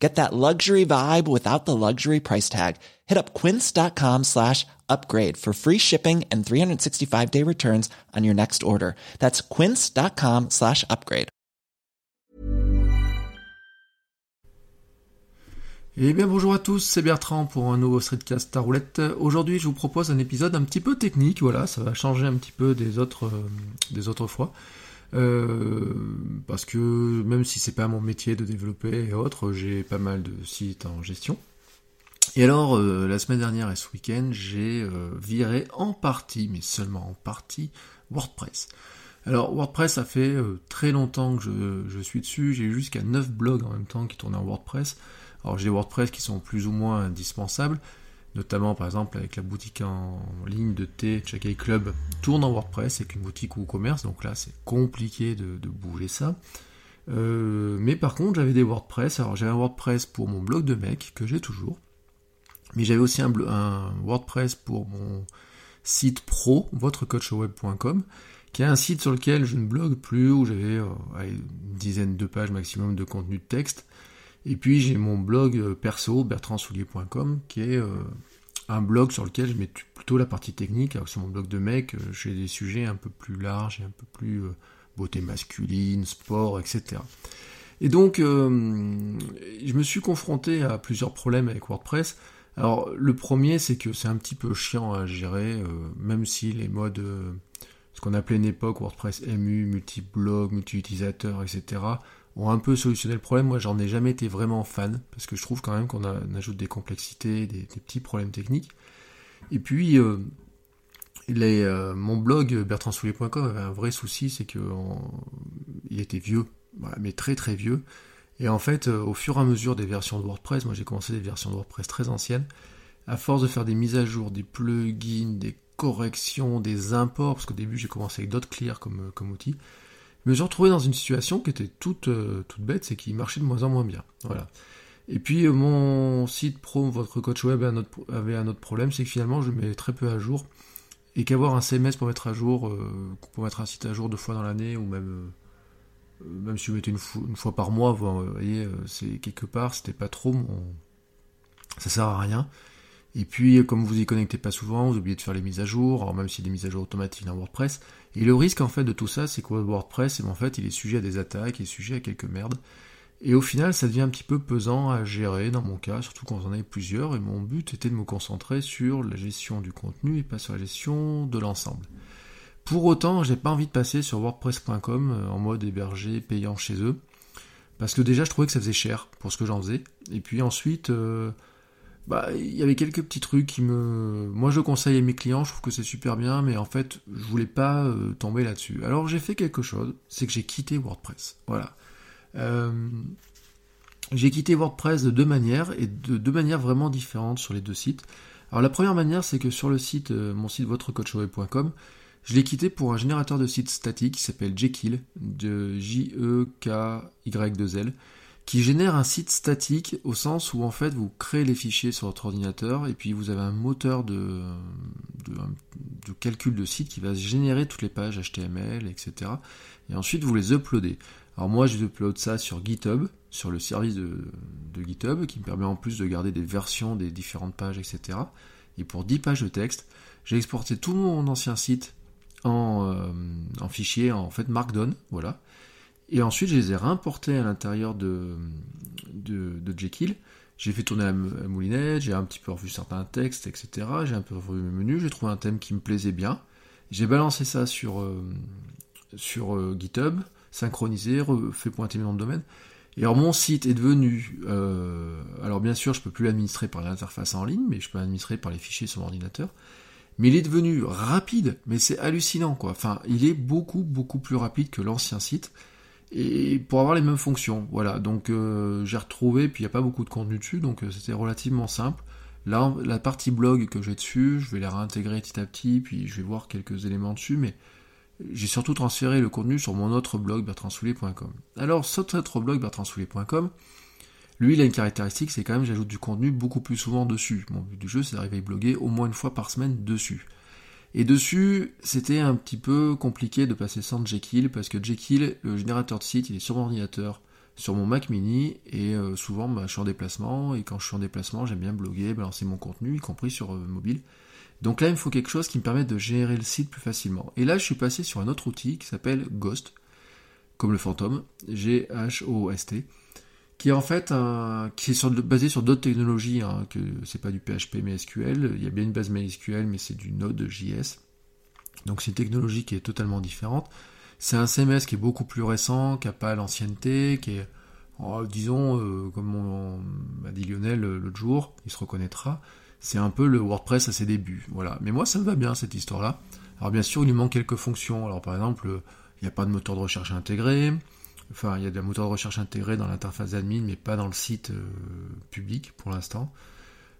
Get that luxury vibe without the luxury price tag. Hit up quince.com slash upgrade for free shipping and 365 day returns on your next order. That's quince.com slash upgrade. Eh bien bonjour à tous, c'est Bertrand pour un nouveau streetcast à roulette. Aujourd'hui je vous propose un épisode un petit peu technique, voilà, ça va changer un petit peu des autres, euh, des autres fois. Euh, parce que même si c'est pas mon métier de développer et autres, j'ai pas mal de sites en gestion. Et alors, euh, la semaine dernière et ce week-end, j'ai euh, viré en partie, mais seulement en partie, WordPress. Alors, WordPress, ça fait très longtemps que je, suis dessus. J'ai jusqu'à 9 blogs en même temps qui tournent en WordPress. Alors, j'ai des WordPress qui sont plus ou moins indispensables notamment par exemple avec la boutique en ligne de thé Chakai Club tourne en WordPress avec une boutique ou commerce, donc là c'est compliqué de, bouger ça. Euh, mais par contre j'avais des WordPress, alors j'avais un WordPress pour mon blog de mec que j'ai toujours, mais j'avais aussi un, WordPress pour mon site pro, votrecoachweb.com, qui est un site sur lequel je ne blogue plus, où j'avais euh, une dizaine de pages maximum de contenu de texte, et puis j'ai mon blog euh, perso, bertrandsoulier.com, qui est euh, un blog sur lequel je mets plutôt la partie technique, alors que sur mon blog de mec, euh, j'ai des sujets un peu plus larges et un peu plus beauté masculine, sport, etc. Et donc, je me suis confronté à plusieurs problèmes avec WordPress. Alors, le premier, c'est que c'est un petit peu chiant à gérer, même si les modes, ce qu'on appelait une époque WordPress MU, multi-blog, multi-utilisateur, etc., ont un peu solutionné le problème. Moi, j'en ai jamais été vraiment fan, parce que je trouve quand même qu'on ajoute des complexités, des, petits problèmes techniques. Et puis, euh, euh, mon blog bertrandsoulier.com avait un vrai souci, c'est qu'il était vieux, mais très très vieux. Et en fait, euh, au fur et à mesure des versions de WordPress, moi j'ai commencé des versions de WordPress très anciennes, à force de faire des mises à jour, des plugins, des corrections, des imports, parce qu'au début j'ai commencé avec DotClear comme, comme outil, me suis retrouvé dans une situation qui était toute, euh, toute bête, c'est qu'il marchait de moins en moins bien. Voilà. Et puis euh, mon site pro, votre coach web avait un autre problème, c'est que finalement je mets très peu à jour et qu'avoir un CMS pour mettre à jour, euh, pour mettre un site à jour deux fois dans l'année ou même même si vous mettez une, une, fois par mois, vous voyez, c'est quelque part, c'était pas trop mon, ça sert à rien. Et puis, comme vous y connectez pas souvent, vous oubliez de faire les mises à jour, alors même s'il y a des mises à jour automatiques dans WordPress. Et le risque, en fait, de tout ça, c'est que WordPress, en fait, il est sujet à des attaques, il est sujet à quelques merdes. Et au final, ça devient un petit peu pesant à gérer, dans mon cas, surtout quand on en avait plusieurs, et mon but était de me concentrer sur la gestion du contenu et pas sur la gestion de l'ensemble. Pour autant, j'ai pas envie de passer sur WordPress.com euh, en mode hébergé payant chez eux, parce que déjà, je trouvais que ça faisait cher pour ce que j'en faisais. Et puis ensuite, euh, bah, il y avait quelques petits trucs qui me. Moi, je conseille à mes clients, je trouve que c'est super bien, mais en fait, je voulais pas euh, tomber là-dessus. Alors, j'ai fait quelque chose, c'est que j'ai quitté WordPress. Voilà. Euh, j'ai quitté WordPress de deux manières, et de deux manières vraiment différentes sur les deux sites. Alors, la première manière, c'est que sur le site, euh, mon site votrecoachweb.com, je l'ai quitté pour un générateur de sites statique qui s'appelle Jekyll, de J-E-K-Y-2-L qui génère un site statique au sens où en fait vous créez les fichiers sur votre ordinateur et puis vous avez un moteur de, calcul de site qui va générer toutes les pages HTML, etc. Et ensuite vous les uploadez. Alors moi je upload ça sur GitHub, sur le service de, GitHub qui me permet en plus de garder des versions des différentes pages, etc. Et pour 10 pages de texte, j'ai exporté tout mon ancien site en, euh, en fichier en fait Markdown, voilà. Et ensuite, je les ai réimportés à l'intérieur de, de, Jekyll. J'ai fait tourner la moulinette, j'ai un petit peu revu certains textes, etc. J'ai un peu revu mes menus, j'ai trouvé un thème qui me plaisait bien. J'ai balancé ça sur, euh, sur euh, GitHub, synchronisé, fait pointer mes noms de domaine. Et alors mon site est devenu, euh, alors bien sûr je peux plus l'administrer par l'interface en ligne, mais je peux l'administrer par les fichiers sur l'ordinateur. Mais il est devenu rapide, mais c'est hallucinant quoi. Enfin, il est beaucoup beaucoup plus rapide que l'ancien site et pour avoir les mêmes fonctions. Voilà, donc euh, j'ai retrouvé, puis il n'y a pas beaucoup de contenu dessus, donc euh, c'était relativement simple. Là, la partie blog que j'ai dessus, je vais la réintégrer petit à petit, puis je vais voir quelques éléments dessus, mais j'ai surtout transféré le contenu sur mon autre blog bertrandsoulier.com. Alors, cet autre blog bertrandsoulier.com, lui, il a une caractéristique, c'est quand même j'ajoute du contenu beaucoup plus souvent dessus. Mon but du jeu, c'est d'arriver à bloguer au moins une fois par semaine dessus. Et dessus, c'était un petit peu compliqué de passer sans Jekyll, parce que Jekyll, le générateur de site, il est sur mon ordinateur, sur mon Mac mini, et euh, souvent, bah, je suis en déplacement, et quand je suis en déplacement, j'aime bien bloguer, balancer mon contenu, y compris sur euh, mobile. Donc là, il me faut quelque chose qui me permette de gérer le site plus facilement. Et là, je suis passé sur un autre outil qui s'appelle Ghost, comme le fantôme, G-H-O-S-T, qui est en fait qui est basé sur d'autres technologies, hein, que c'est pas du PHP mais SQL. Il y a bien une base MySQL, mais c'est du Node.js. Donc c'est une technologie qui est totalement différente. C'est un CMS qui est beaucoup plus récent, qui n'a pas l'ancienneté, qui est, oh, disons, euh, comme m'a dit Lionel l'autre jour, il se reconnaîtra, c'est un peu le WordPress à ses débuts. Mais moi, ça me va bien cette histoire-là. Alors bien sûr, il lui manque quelques fonctions. Alors par exemple, il n'y a pas de moteur de recherche intégré. Enfin, il y a des moteurs de recherche intégrés dans l'interface admin, mais pas dans le site euh, public pour l'instant.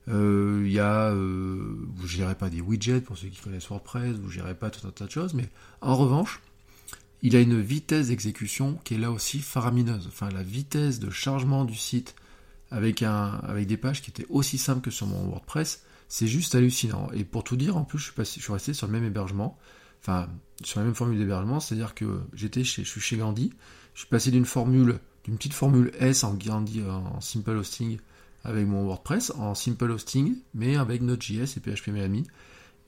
Euh, il y a, euh, vous gérez pas des widgets pour ceux qui connaissent WordPress, vous gérez pas tout un tas de choses, mais en revanche, il a une vitesse d'exécution qui est là aussi faramineuse. Enfin, la vitesse de chargement du site avec, un, avec des pages qui étaient aussi simples que sur mon WordPress, c'est juste hallucinant. Et pour tout dire, en plus, je suis, je suis resté sur le même hébergement, enfin, sur la même formule d'hébergement, c'est-à-dire que j'étais chez, je suis chez Gandhi, je suis passé d'une formule, d'une petite formule S en en Simple Hosting avec mon WordPress, en Simple Hosting, mais avec Node.js et PHP Miami.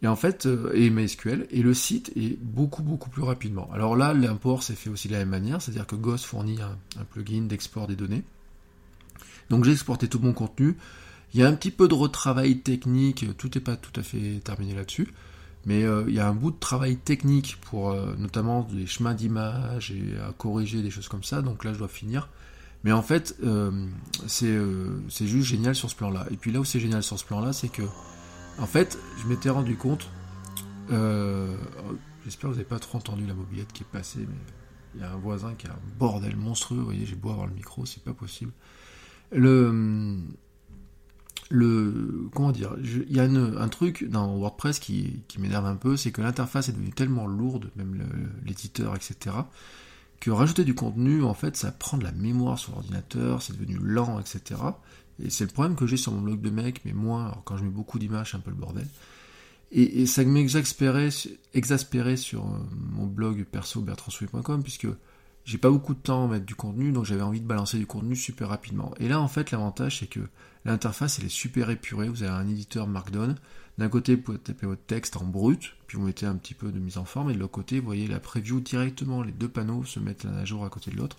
Et en fait, euh, et MySQL, et le site est beaucoup beaucoup plus rapidement. Alors là, l'import s'est fait aussi de la même manière, c'est-à-dire que Ghost fournit un plugin d'export des données. Donc j'ai exporté tout mon contenu. Il y a un petit peu de retravail technique, tout n'est pas tout à fait terminé là-dessus, mais euh, il y a un bout de travail technique pour euh, notamment des chemins d'image et à corriger des choses comme ça, donc là je dois finir. Mais en fait, euh, c'est juste génial sur ce plan-là. Et puis là où c'est génial sur ce plan-là, c'est que, en fait, je m'étais rendu compte, j'espère que vous n'avez pas trop entendu la mobilette qui est passée, mais il y a un voisin qui a un bordel monstrueux, vous voyez, j'ai beau avoir le micro, c'est pas possible. Le, le comment dire, il y a un truc dans WordPress qui, m'énerve un peu, c'est que l'interface est devenue tellement lourde, même l'éditeur, etc., que rajouter du contenu, en fait, ça prend de la mémoire sur l'ordinateur, c'est devenu lent, etc. Et c'est le problème que j'ai sur mon blog de mec, mais moi, alors quand je mets beaucoup d'images, c'est un peu le bordel. Et, ça m'exaspérait exaspéré sur euh, mon blog perso bertrandsoulier.com, puisque j'ai pas beaucoup de temps à mettre du contenu, donc j'avais envie de balancer du contenu super rapidement. Et là, en fait, l'avantage, c'est que l'interface, elle est super épurée. Vous avez un éditeur Markdown. D'un côté, vous pouvez taper votre texte en brut, puis vous mettez un petit peu de mise en forme, et de l'autre côté, vous voyez la preview directement, les deux panneaux se mettent l'un à jour à côté de l'autre.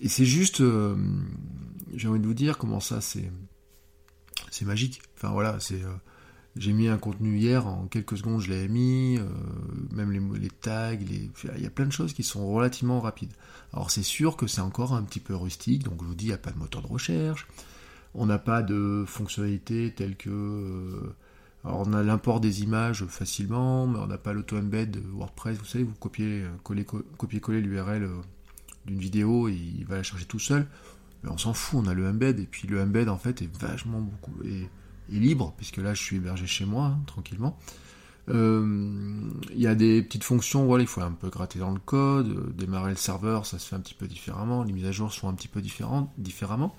Et c'est juste, euh, j'ai envie de vous dire comment ça, c'est, magique. Enfin voilà, c'est, euh, j'ai mis un contenu hier, en quelques secondes je l'ai mis, euh, même les, tags, il y a plein de choses qui sont relativement rapides. Alors c'est sûr que c'est encore un petit peu rustique, donc je vous dis, il n'y a pas de moteur de recherche, on n'a pas de fonctionnalités telles que... Euh, alors on a l'import des images facilement, mais on n'a pas l'auto-embed WordPress, vous savez, vous copiez, coller, l'URL euh, d'une vidéo et il va la charger tout seul. Mais on s'en fout, on a le embed, et puis le embed en fait est vachement beaucoup libre, puisque là je suis hébergé chez moi, hein, tranquillement. Euh, il y a des petites fonctions, voilà, il faut un peu gratter dans le code, euh, démarrer le serveur, ça se fait un petit peu différemment, les mises à jour sont un petit peu différentes, différemment.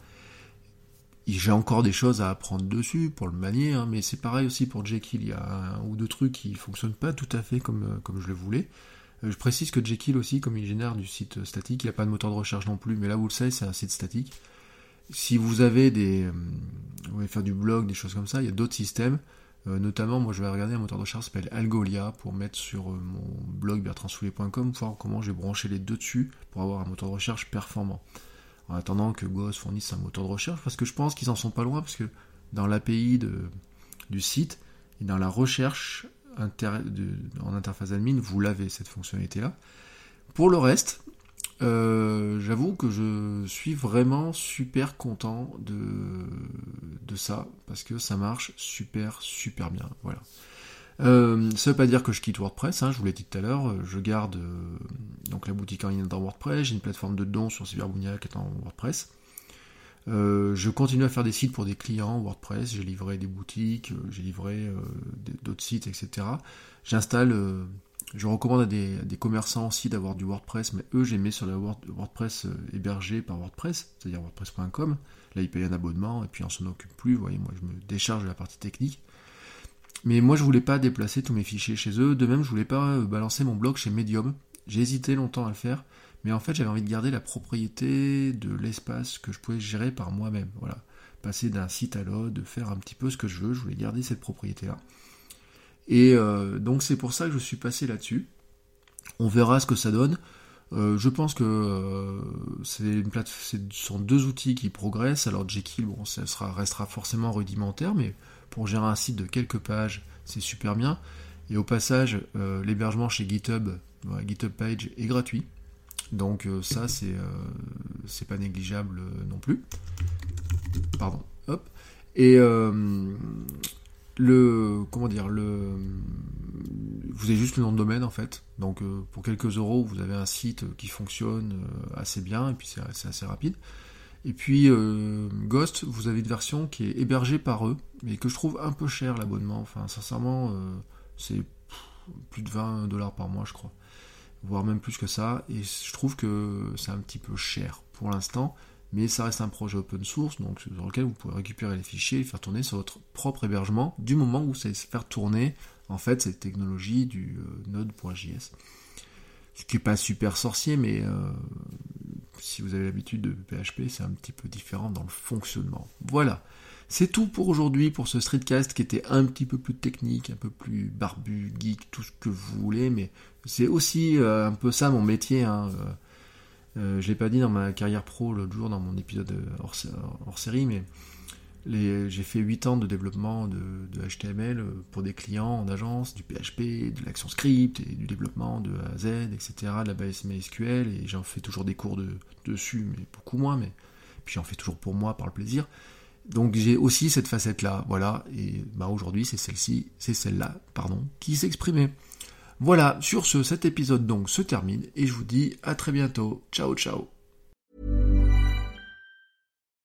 J'ai encore des choses à apprendre dessus pour le manier, hein, mais c'est pareil aussi pour Jekyll, il y a un ou deux trucs qui fonctionnent pas tout à fait comme, euh, comme je le voulais. je précise que Jekyll aussi, comme il génère du site statique, il n'y a pas de moteur de recherche non plus, mais là vous le savez, c'est un site statique. Si vous avez des, euh, vous voulez faire du blog, des choses comme ça, il y a d'autres systèmes. Euh, notamment, moi, je vais regarder un moteur de recherche qui s'appelle Algolia pour mettre sur euh, mon blog bertrandsoulier.com, voir comment j'ai branché les deux dessus pour avoir un moteur de recherche performant. En attendant que Ghost fournisse un moteur de recherche, parce que je pense qu'ils en sont pas loin, parce que dans l'API du site et dans la recherche en interface admin, vous l'avez cette fonctionnalité-là. Pour le reste, euh, j'avoue que je suis vraiment super content de, de ça, parce que ça marche super, super bien. Voilà. Euh, ça veut pas dire que je quitte WordPress, hein, je vous l'ai dit tout à l'heure, je garde euh, donc la boutique en ligne dans WordPress, j'ai une plateforme de dons sur Cyberbounia qui est en WordPress. je continue à faire des sites pour des clients WordPress, j'ai livré des boutiques, j'ai livré d'autres sites, etc. J'installe Je recommande à des, commerçants aussi d'avoir du WordPress, mais eux, j'ai mis sur le WordPress euh, hébergé par WordPress, c'est-à-dire WordPress.com. Là, ils payent un abonnement et puis on s'en occupe plus. Vous voyez, moi, je me décharge de la partie technique. Mais moi, je voulais pas déplacer tous mes fichiers chez eux. De même, je voulais pas euh, balancer mon blog chez Medium. J'ai hésité longtemps à le faire, mais en fait, j'avais envie de garder la propriété de l'espace que je pouvais gérer par moi-même. Voilà, passer d'un site à l'autre, faire un petit peu ce que je veux. Je voulais garder cette propriété-là. Et euh, donc c'est pour ça que je suis passé là-dessus. On verra ce que ça donne. Euh, je pense que euh, ce sont deux outils qui progressent. Alors Jekyll, bon, ça restera forcément rudimentaire, mais pour gérer un site de quelques pages, c'est super bien. Et au passage, l'hébergement chez GitHub, GitHub Page est gratuit. Donc ça, c'est c'est pas négligeable non plus. Pardon. Hop. Et le comment dire le vous avez juste le nom de domaine en fait. Donc euh, pour quelques euros vous avez un site qui fonctionne euh, assez bien et puis c'est assez rapide. Et puis euh, Ghost vous avez une version qui est hébergée par eux mais que je trouve un peu cher l'abonnement. Enfin sincèrement c'est plus de 20 dollars par mois je crois. Voire même plus que ça. Et je trouve que c'est un petit peu cher pour l'instant mais ça reste un projet open source, donc dans lequel vous pouvez récupérer les fichiers et faire tourner sur votre propre hébergement, du moment où vous savez faire tourner en fait cette technologie du euh, Node.js. Ce qui n'est pas super sorcier, mais euh, si vous avez l'habitude de PHP, c'est un petit peu différent dans le fonctionnement. Voilà. C'est tout pour aujourd'hui, pour ce streetcast qui était un petit peu plus technique, un peu plus barbu, geek, tout ce que vous voulez, mais c'est aussi euh, un peu ça mon métier. Hein, euh, je l'ai pas dit dans ma carrière pro l'autre jour dans mon épisode hors, série, mais j'ai fait 8 ans de développement de, HTML pour des clients en agence, du PHP, de l'action script et du développement de A à Z, etc., de la base MySQL, et j'en fais toujours des cours de, dessus, mais beaucoup moins, mais puis j'en fais toujours pour moi par le plaisir. Donc j'ai aussi cette facette-là, voilà, et bah aujourd'hui c'est celle-ci, c'est celle-là, pardon, qui s'exprimait. Voilà, sur ce, cet épisode donc se termine et je vous dis à très bientôt. Ciao ciao.